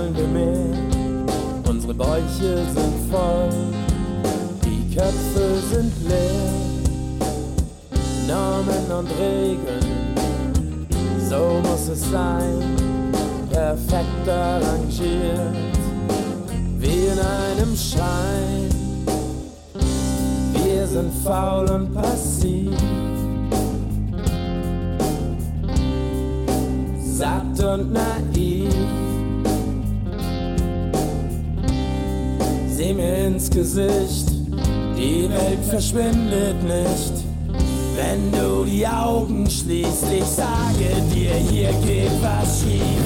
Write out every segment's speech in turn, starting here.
wollen wir mehr. Unsere Bäuche sind voll, die Köpfe sind leer. Normen und Regeln, so muss es sein, perfekt arrangiert, wie in einem Schein. Wir sind faul und passiv. satt und naiv. Sieh mir ins Gesicht, die Welt verschwindet nicht. Wenn du die Augen schließt, ich sage dir, hier geht was schief.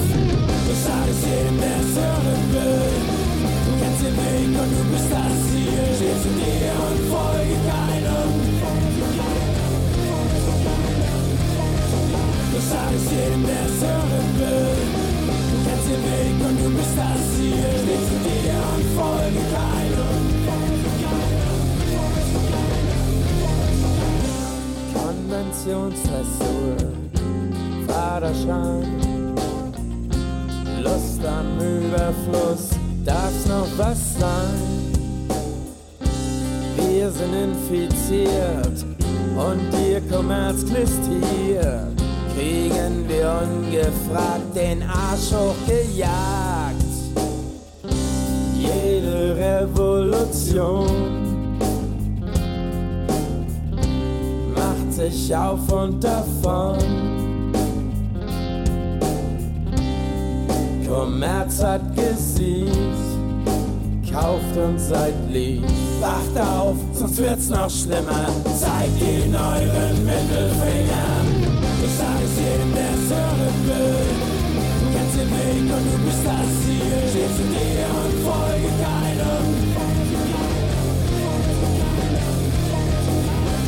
Ich sage es jedem, der es hören will. Du kennst den Weg und du bist das Ziel. Steh zu dir und folge keinem. Ich sage es jedem, der es hören will. Den Weg und du bist das Ziel. Steh zu dir und folge keinem. Konventionsdressur, Vaterschein, Lust am Überfluss, darf's noch was sein? Wir sind infiziert und ihr Kommerz klistiert, kriegen wir ungefragt den Arsch hochgejagt. Jede Revolution macht sich auf und davon. Kommerz hat gesiegt, kauft und seid lieb. Wacht auf, sonst wird's noch schlimmer. Zeigt ihn euren Mittelfinger. Jedem, der hören will. Kennst den Weg und du bist das Ziel. Steh zu dir und folge keinem.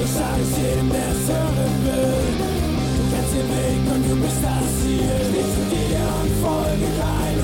Ich sag es jedem, der es hören will. Du kennst den Weg und du bist das Ziel. Steh zu dir und folge keinem.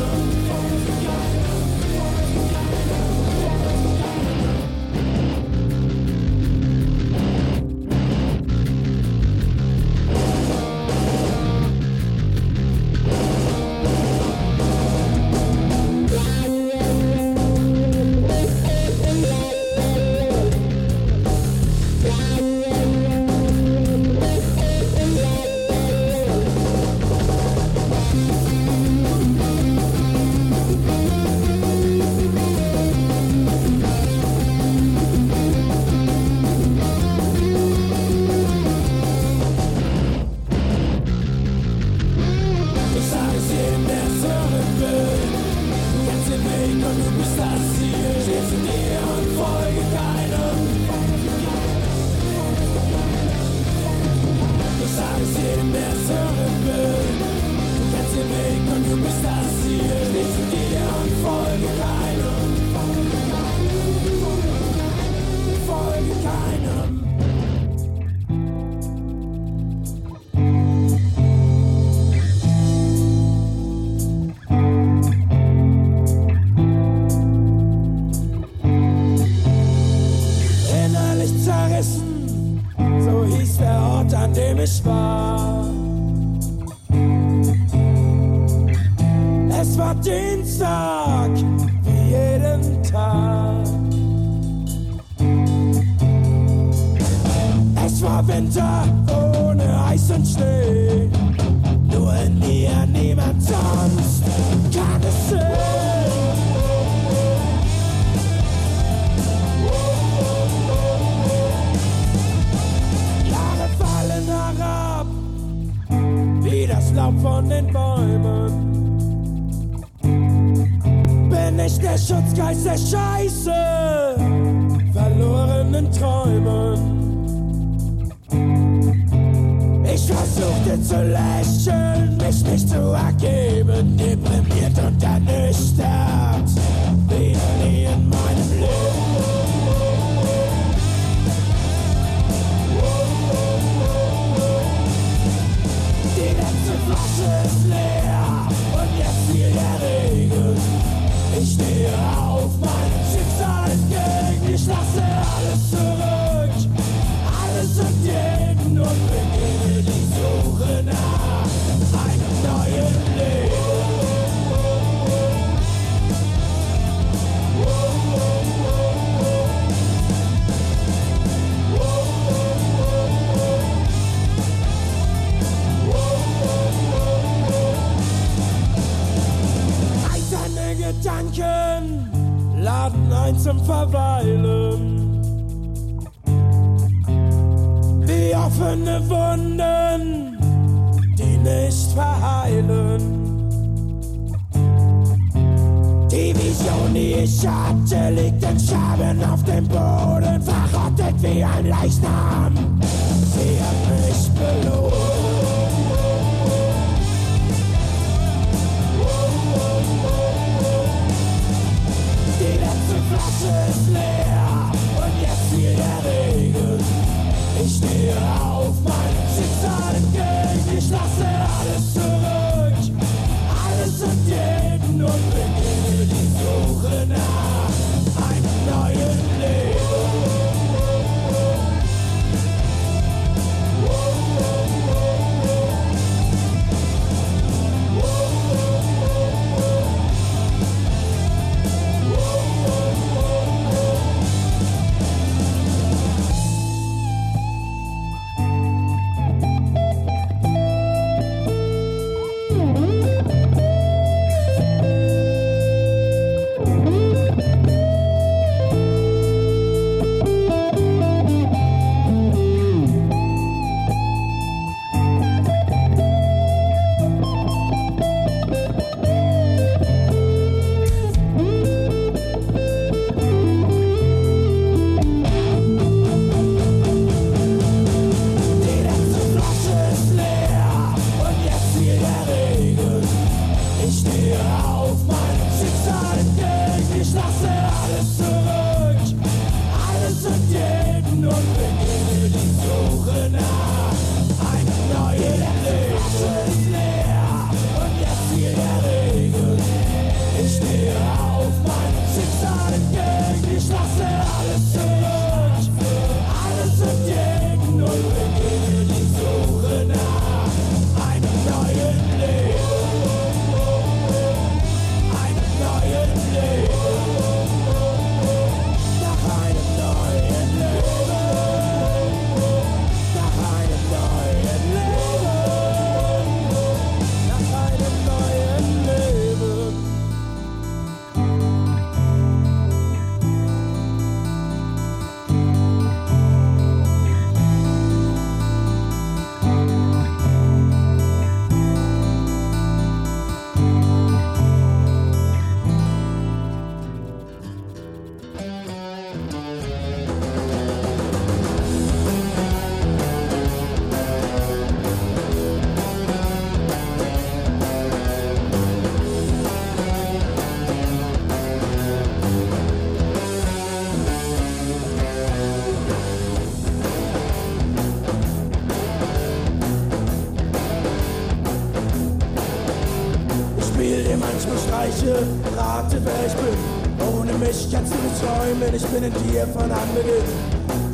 Ohne mich kannst du nicht träumen, ich bin in dir von Anbeginn.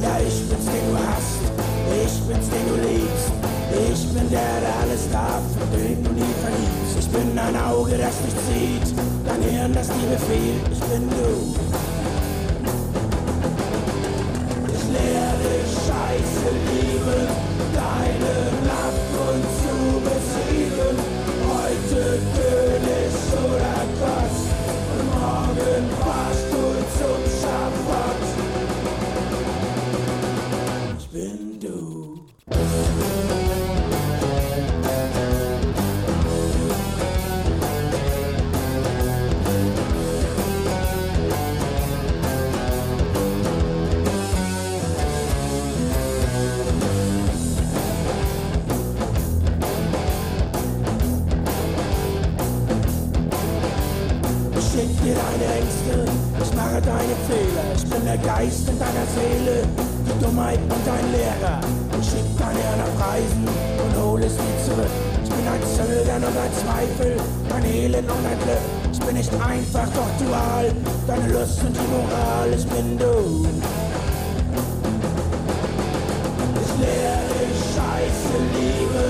Ja, ich bin's, den du hast, ich bin's, den du liebst. Ich bin der, der alles darf und den du nie verliebst. Ich bin ein Auge, das dich zieht, dein Hirn, das dir befehlt. Ich bin du. Ich lehre dich Scheiße, Liebe, deine Namen. Geist in deiner Seele, die Dummheit und dein Lehrer. Ich schieb dein Hirn auf Reisen und hol es nie zurück. Ich bin ein Zögern und ein Zweifel, dein Elend und ein Glück. Ich bin nicht einfach, doch dual, deine Lust und die Moral, ich bin du. Ich lehre Scheiße, Liebe.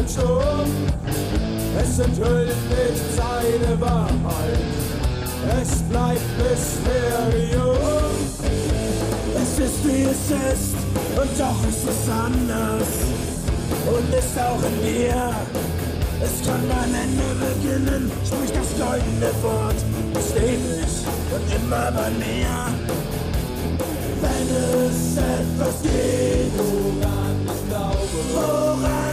ein Sturm. Es enthüllt nicht seine Wahrheit. Es bleibt Mysterium. Es ist wie es ist und doch ist es anders. Und ist auch in mir. Es kann ein Ende beginnen, sprich das goldene Wort. Es Ist nicht und immer bei mir. Wenn es etwas geht, woran ich glaube, woran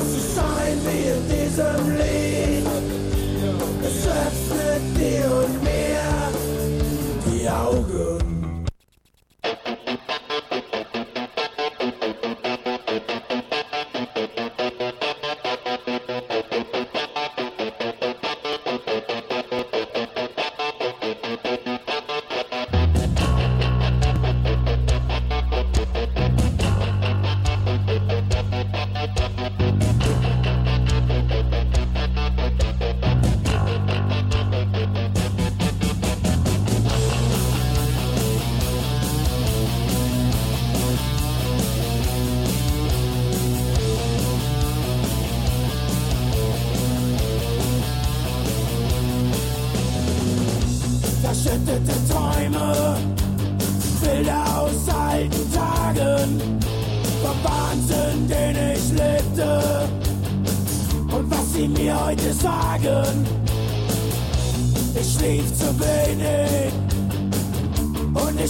A society of these only Accepts the deal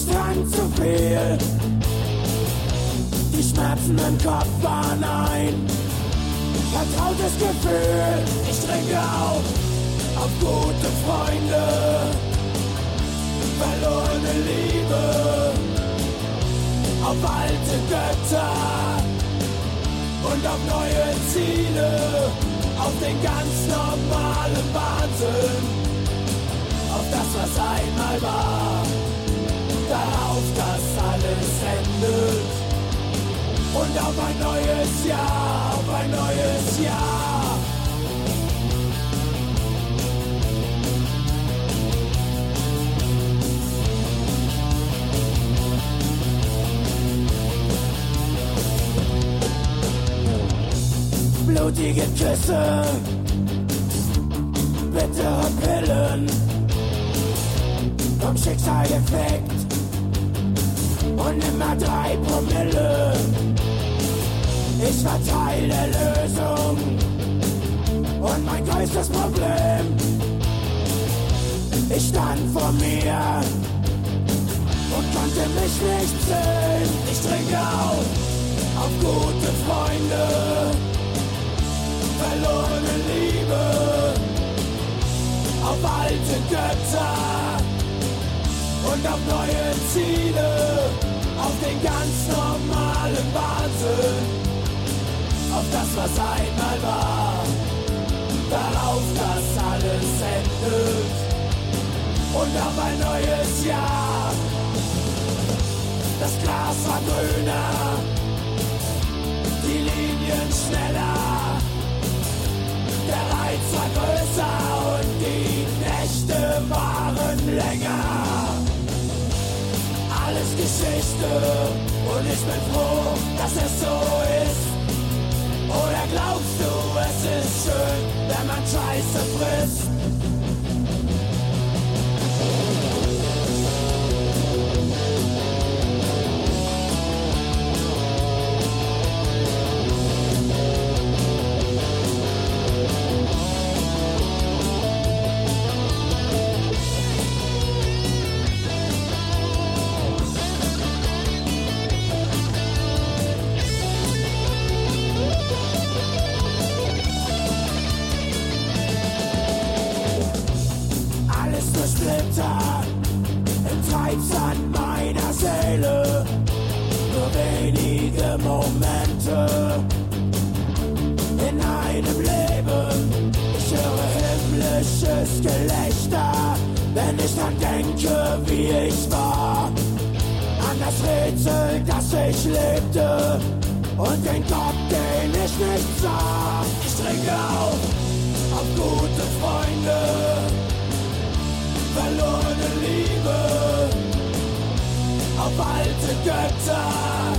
ich trank zu viel. Die Schmerzen im Kopf waren ein vertrautes Gefühl. Ich trinke auf, auf gute Freunde, verlorene Liebe, auf alte Götter und auf neue Ziele, auf den ganz normalen Wahnsinn, auf das, was einmal war darauf, dass alles endet. Und auf ein neues Jahr, auf ein neues Jahr. blutige Küsse, bittere Pillen, vom Schicksal gefleckt und immer drei Promille. Ich verteile Lösung und mein größtes Problem. Ich stand vor mir und konnte mich nicht sehen. Ich trinke auf, auf gute Freunde, verlorene Liebe, auf alte Götter und auf neue Ziele auf den ganz normalen Wahnsinn, auf das, was einmal war, darauf, dass alles endet. Und auf ein neues Jahr. Das Gras war grüner, die Linien schneller, der Reiz war größer und die Nächte waren länger. Alles Geschichte und ich bin froh, dass es so ist. Oder glaubst du, es ist schön, wenn man Scheiße frisst? Rätsel, dass ich lebte. Und den Gott, den ich nicht sah. Ich trinke auf, auf gute Freunde, verlorene Liebe, auf alte Götter.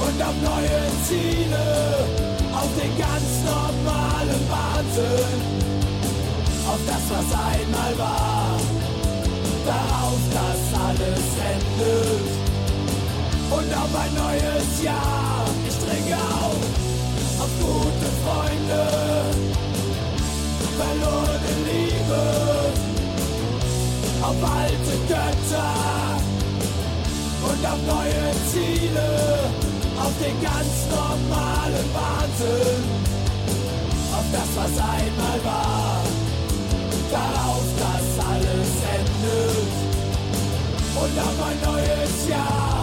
Und auf neue Ziele, auf den ganz normalen Wahnsinn. Auf das, was einmal war, darauf das ein neues Jahr. Ich trinke auf, auf gute Freunde, verlorene Liebe, auf alte Götter. Und auf neue Ziele, auf den ganz normalen Wahnsinn, auf das, was einmal war, darauf, dass alles endet. Und auf ein neues Jahr.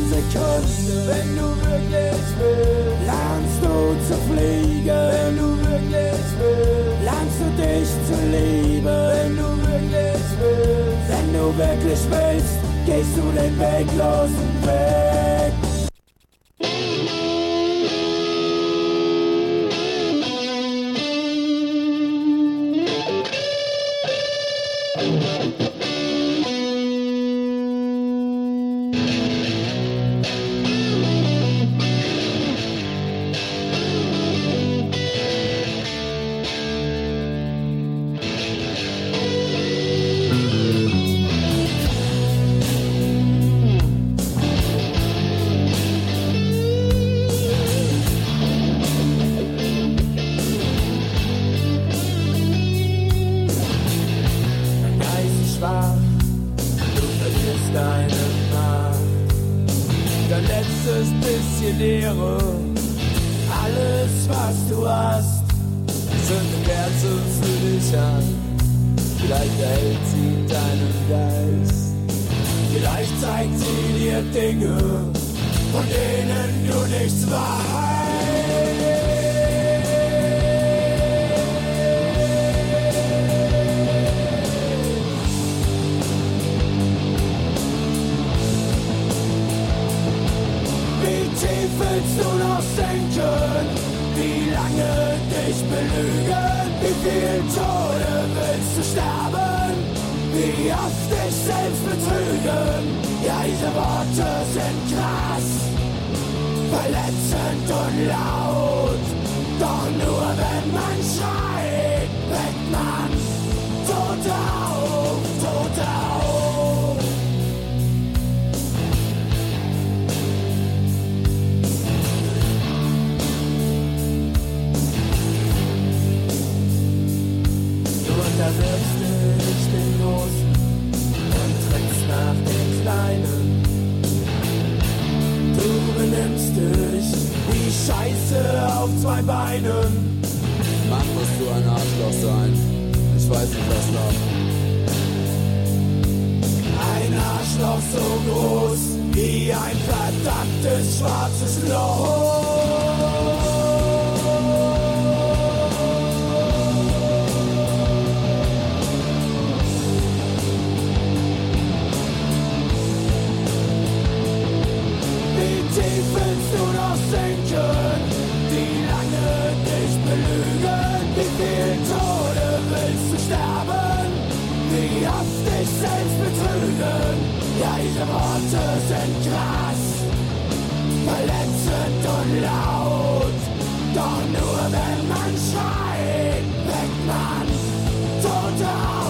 ganze Kunst. Wenn du wirklich willst, lernst du zu fliegen. Wenn du wirklich willst, lernst du dich zu lieben. Wenn du wirklich willst, wenn du wirklich willst, gehst du den weglosen Weg. Betrügen? Ja, diese Worte sind krass, verletzend und laut. Doch nur wenn man schreit, weckt man Tote auf, Tote auf. Du unterwirfst dich den Großen nach den Kleinen. Du benimmst dich wie Scheiße auf zwei Beinen. Mann, musst du ein Arschloch sein. Ich weiß nicht, was noch. Ein Arschloch so groß wie ein verdammtes schwarzes Loch. Betrügen? Ja, diese Worte sind krass, verletzend und laut. Doch nur wenn man schreit, weckt man Tote auf,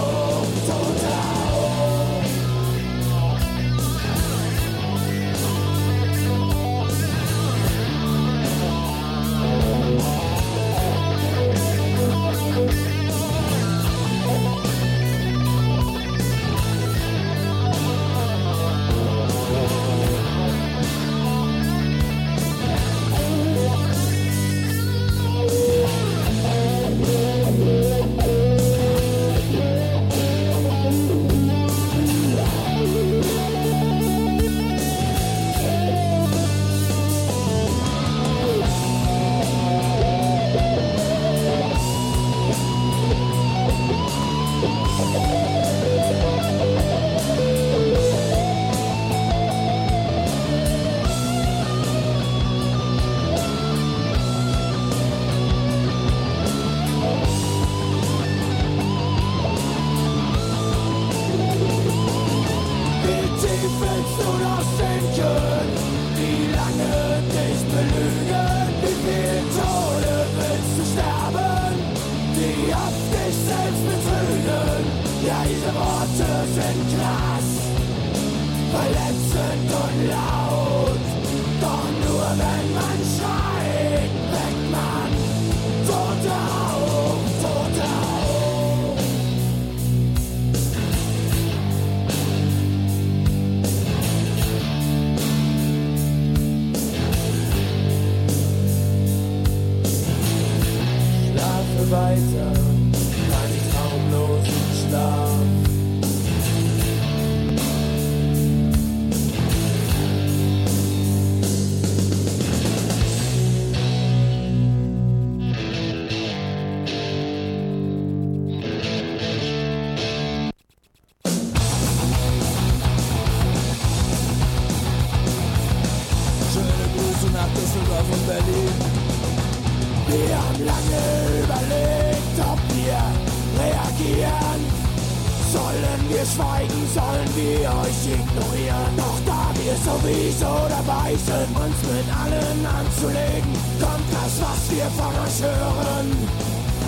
schweigen, sollen wir euch ignorieren? Doch da wir sowieso dabei sind, uns mit allen anzulegen, kommt das, was wir von euch hören.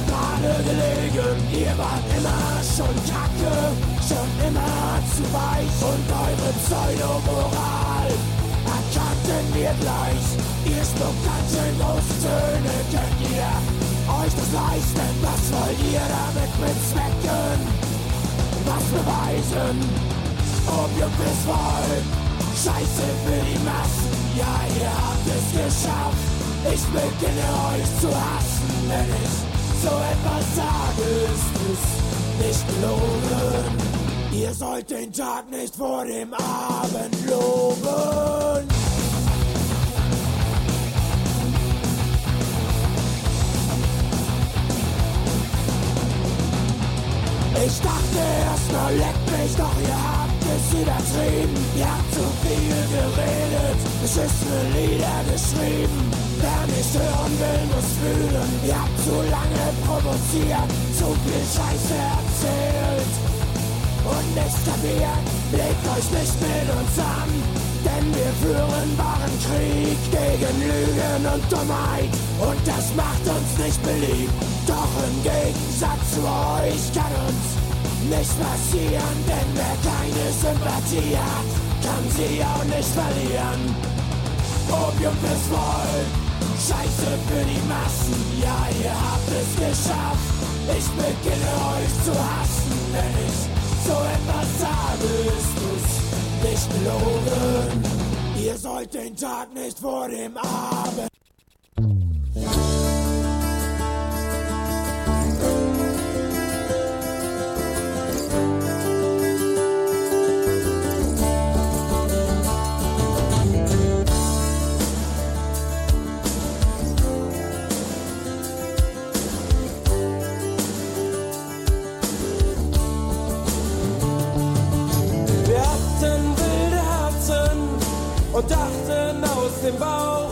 Gerade gelegen, ihr wart immer schon kacke, schon immer zu weich und eure Pseudomoral erkannten wir gleich. Ihr spuckt ganz schön große Töne, könnt ihr euch das leisten? Was wollt ihr damit bezwecken? Was beweisen? Opium ist voll, Scheiße für die Massen, ja ihr habt es geschafft. Ich beginne euch zu hassen, wenn ich so etwas sage, ist es nicht gelogen. Ihr sollt den Tag nicht vor dem Abend loben. Ich dachte erst mal, leck mich, doch ihr habt ist übertrieben. Ihr habt zu viel geredet, beschissene Lieder geschrieben. Wer nicht hören will, muss fühlen. Ihr habt zu lange provoziert, zu viel Scheiße erzählt. Und nicht kapiert, legt euch nicht mit uns an. Denn wir führen wahren Krieg gegen Lügen und Dummheit. Und das macht uns nicht beliebt. Doch im Gegensatz zu euch kann uns nicht passieren, denn wer keine Sympathie hat, kann sie auch nicht verlieren. Opium fürs Volk, Scheiße für die Massen, ja, ihr habt es geschafft. Ich beginne euch zu hassen, wenn ich so etwas sage, ist es nicht gelogen. Ihr sollt den Tag nicht vor dem Abend. Dachten aus dem Bauch.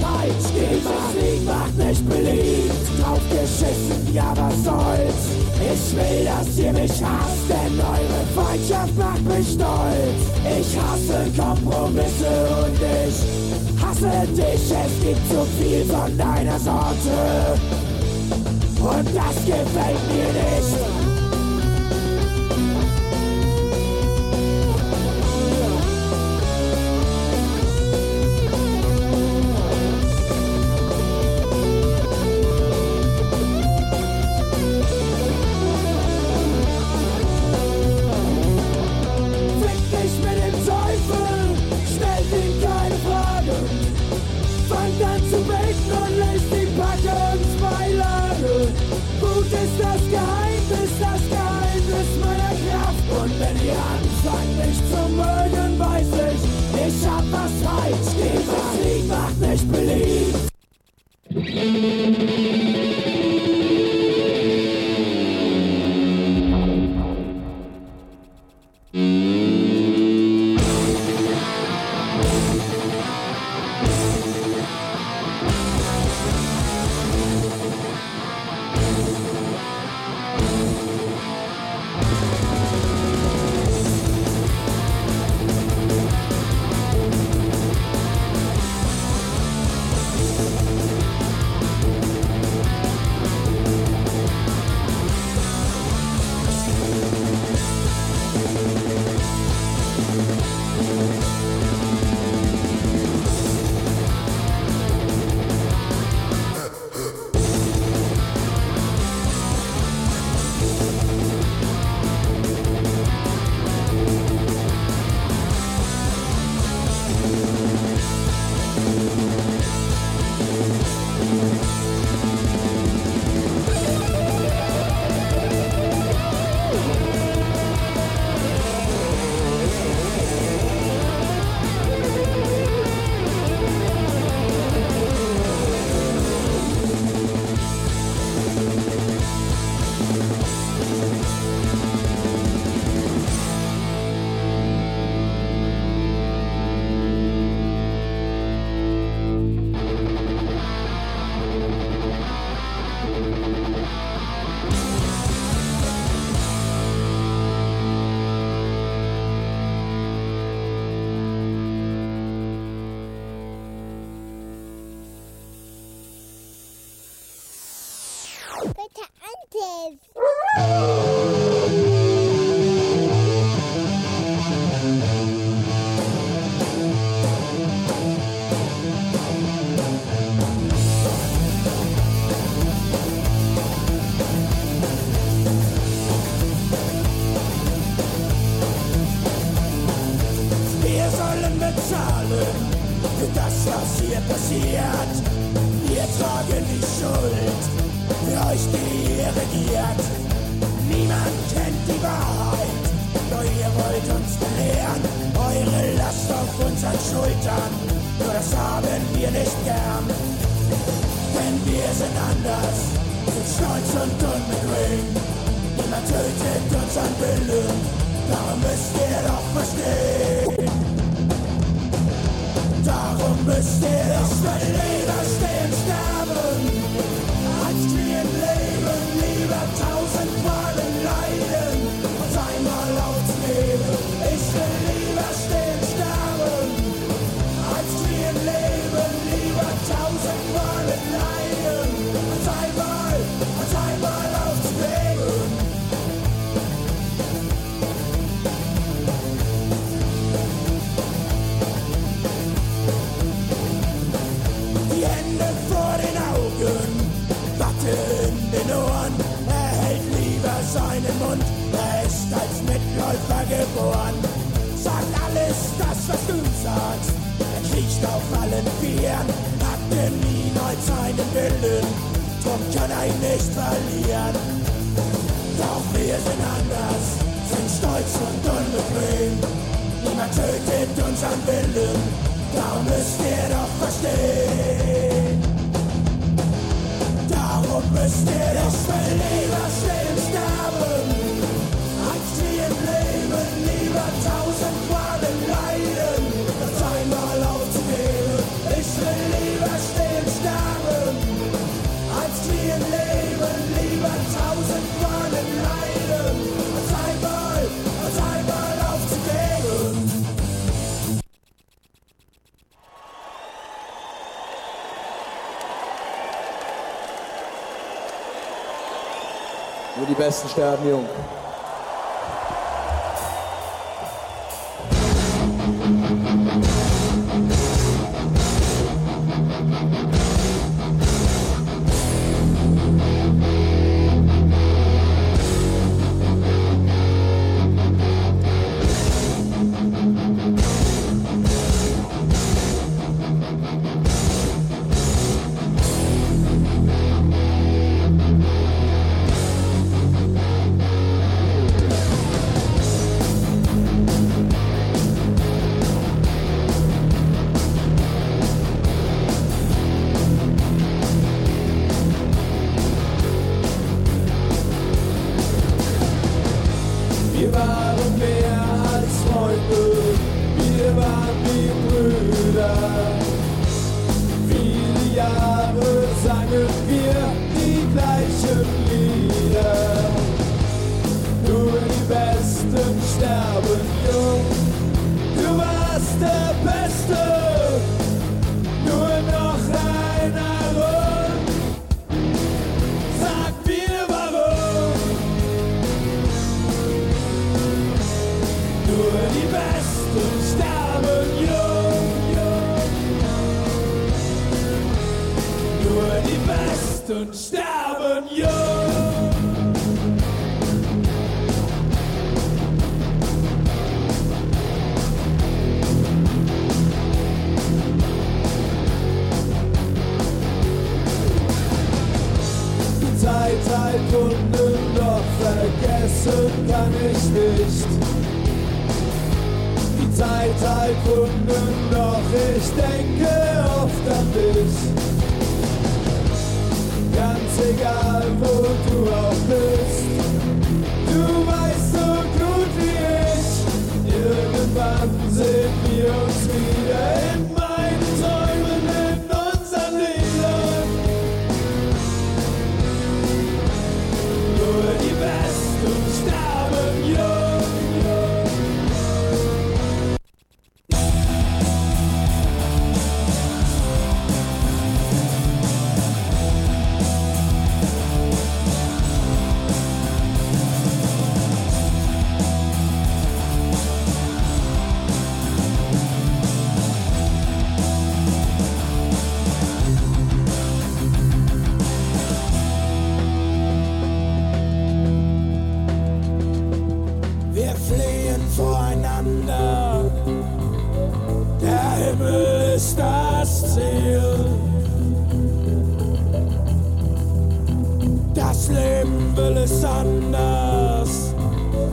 Zeit. Dieses Lied macht mich beliebt. Draufgeschissen, ja was soll's. Ich will, dass ihr mich hasst, denn eure Feindschaft macht mich stolz. Ich hasse Kompromisse und ich hasse dich. Es gibt zu viel von deiner Sorte. Und das gefällt mir nicht. Unbequem. Niemand tötet unseren Willen, darum müsst ihr doch verstehen. Darum müsst ihr doch für Besten sterben jung. Besten sterben jung, du warst der Beste, nur noch ein Aaron. Sag mir warum. Nur die Besten sterben jung. Nur die Besten sterben vergessen kann ich nicht. Die Zeit halt Wunden, doch ich denke oft an dich. Ganz egal, wo du auch bist, du weißt so gut wie ich. Irgendwann sehen wir uns wieder in voreinander. Der Himmel ist das Ziel. Das Leben will es anders.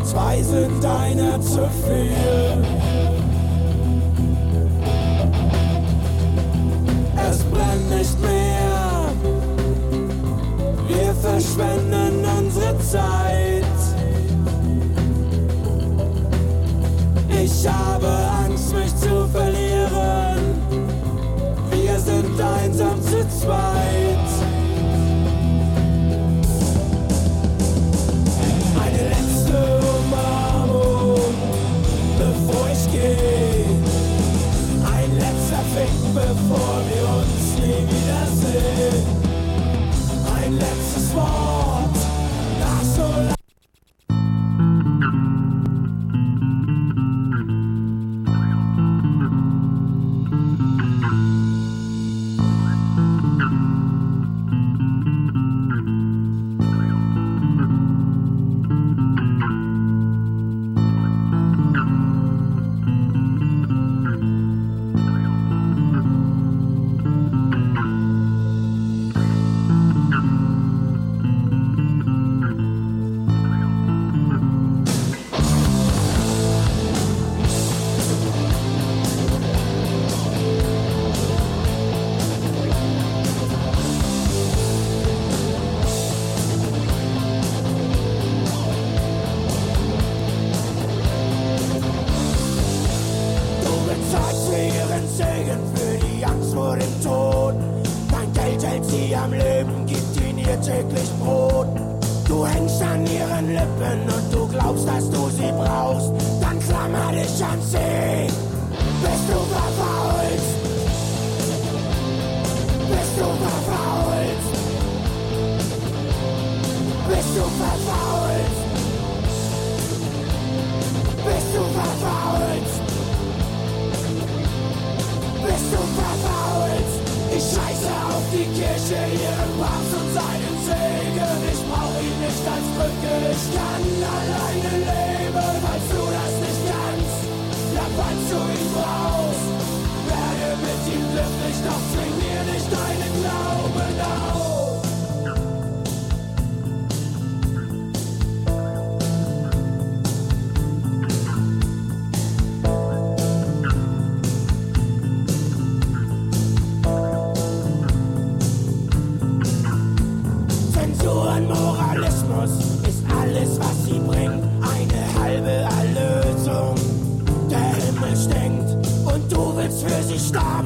Zwei sind einer zu viel. Es brennt nicht mehr. Wir verschwenden unsere Zeit. That's why. say yeah.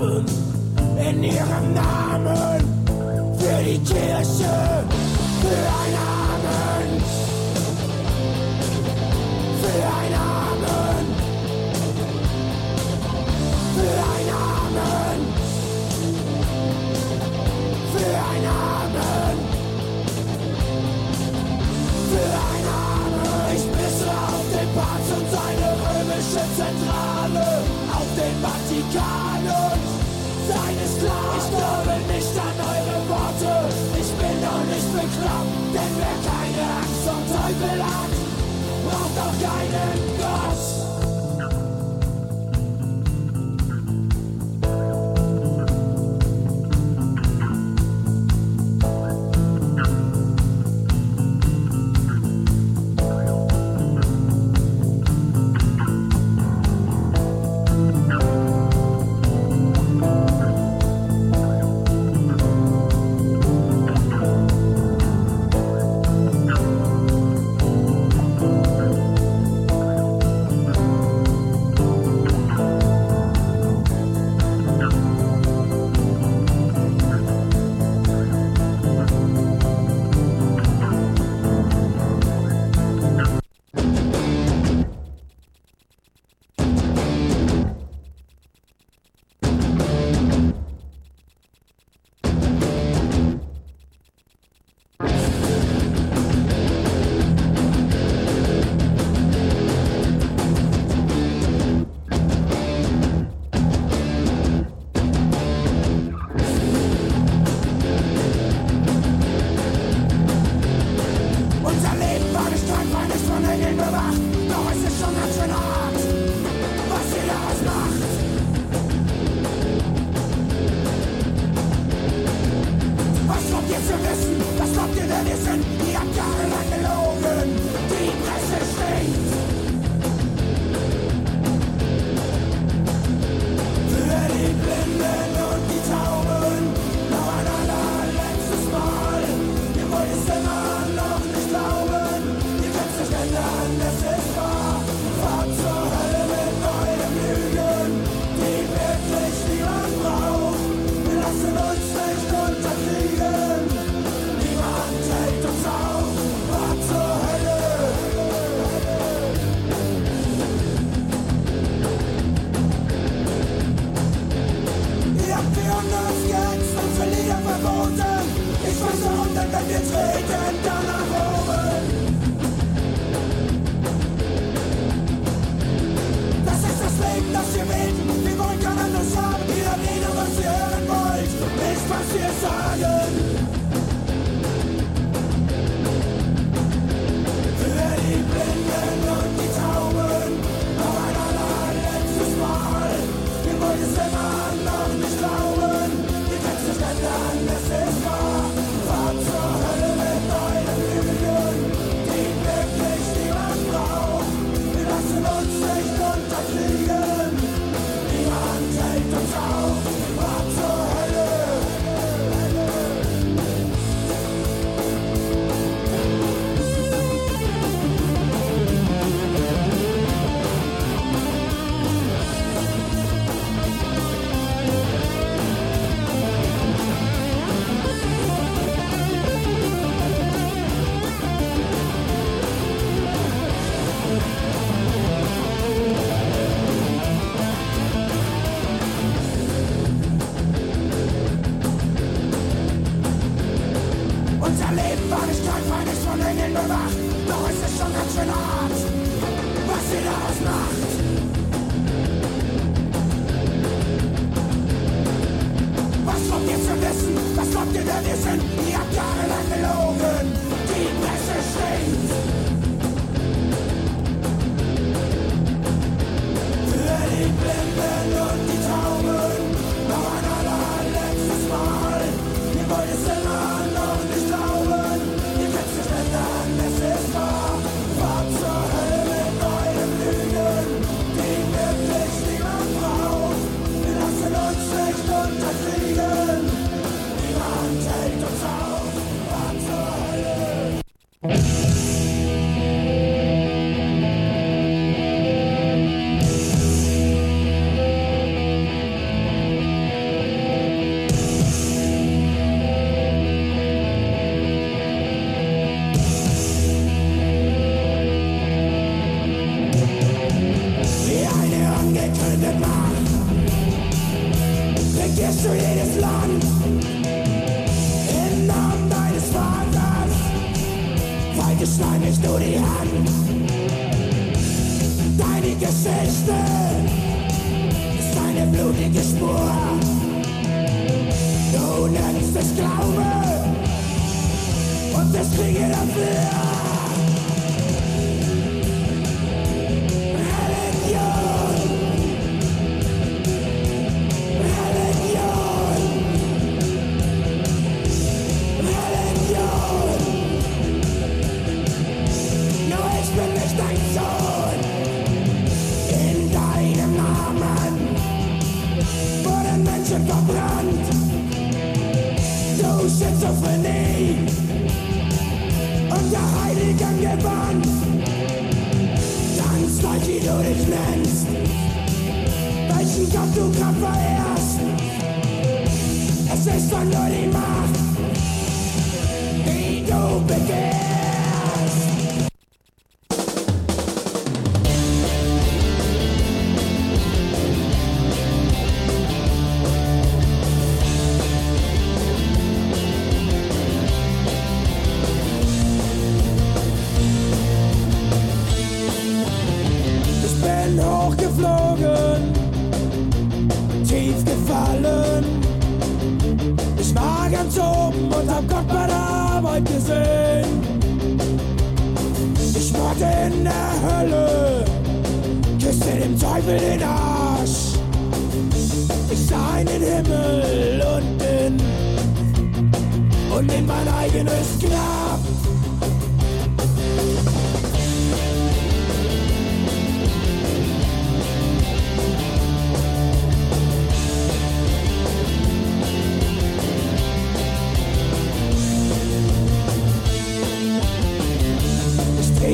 sterben in ihrem Namen für die Kirche, für ein Amen, für ein Amen, für ein Amen, für ein Amen, für ein Amen. Ich misse auf den Papst und seine römische Zentrale, auf den Vatikan eines klar. Ich glaube nicht an eure Worte. Ich bin doch nicht bekloppt, Denn wer keine Angst vor Teufel hat, braucht auch keinen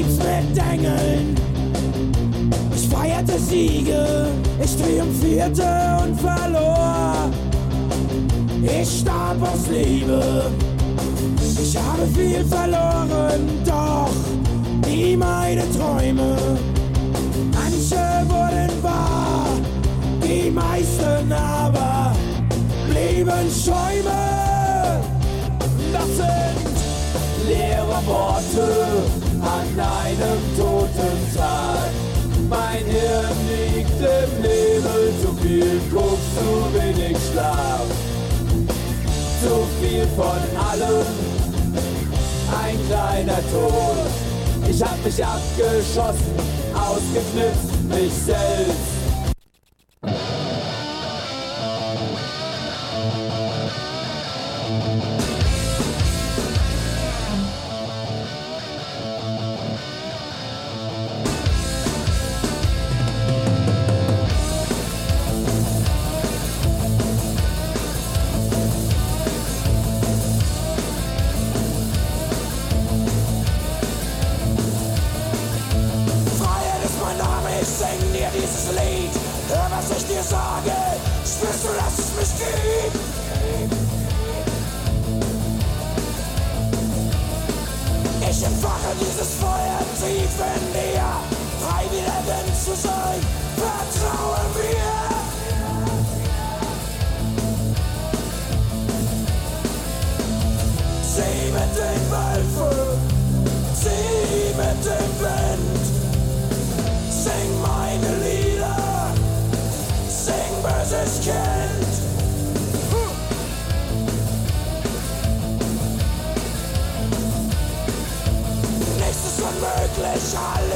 nichts mit Engeln. Ich feierte Siege, ich triumphierte und verlor. Ich starb aus Liebe, ich habe viel verloren, doch nie meine Träume. Manche wurden wahr, die meisten aber blieben Schäume. Das sind leere Worte an einem toten Tag. Mein Hirn liegt im Nebel, zu viel Koks, zu wenig Schlaf. Zu viel von allem, ein kleiner Tod. Ich hab mich abgeschossen, ausgeknipst, mich selbst.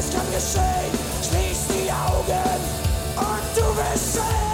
Alles kann geschehen. Schließ die Augen und du wirst sehen.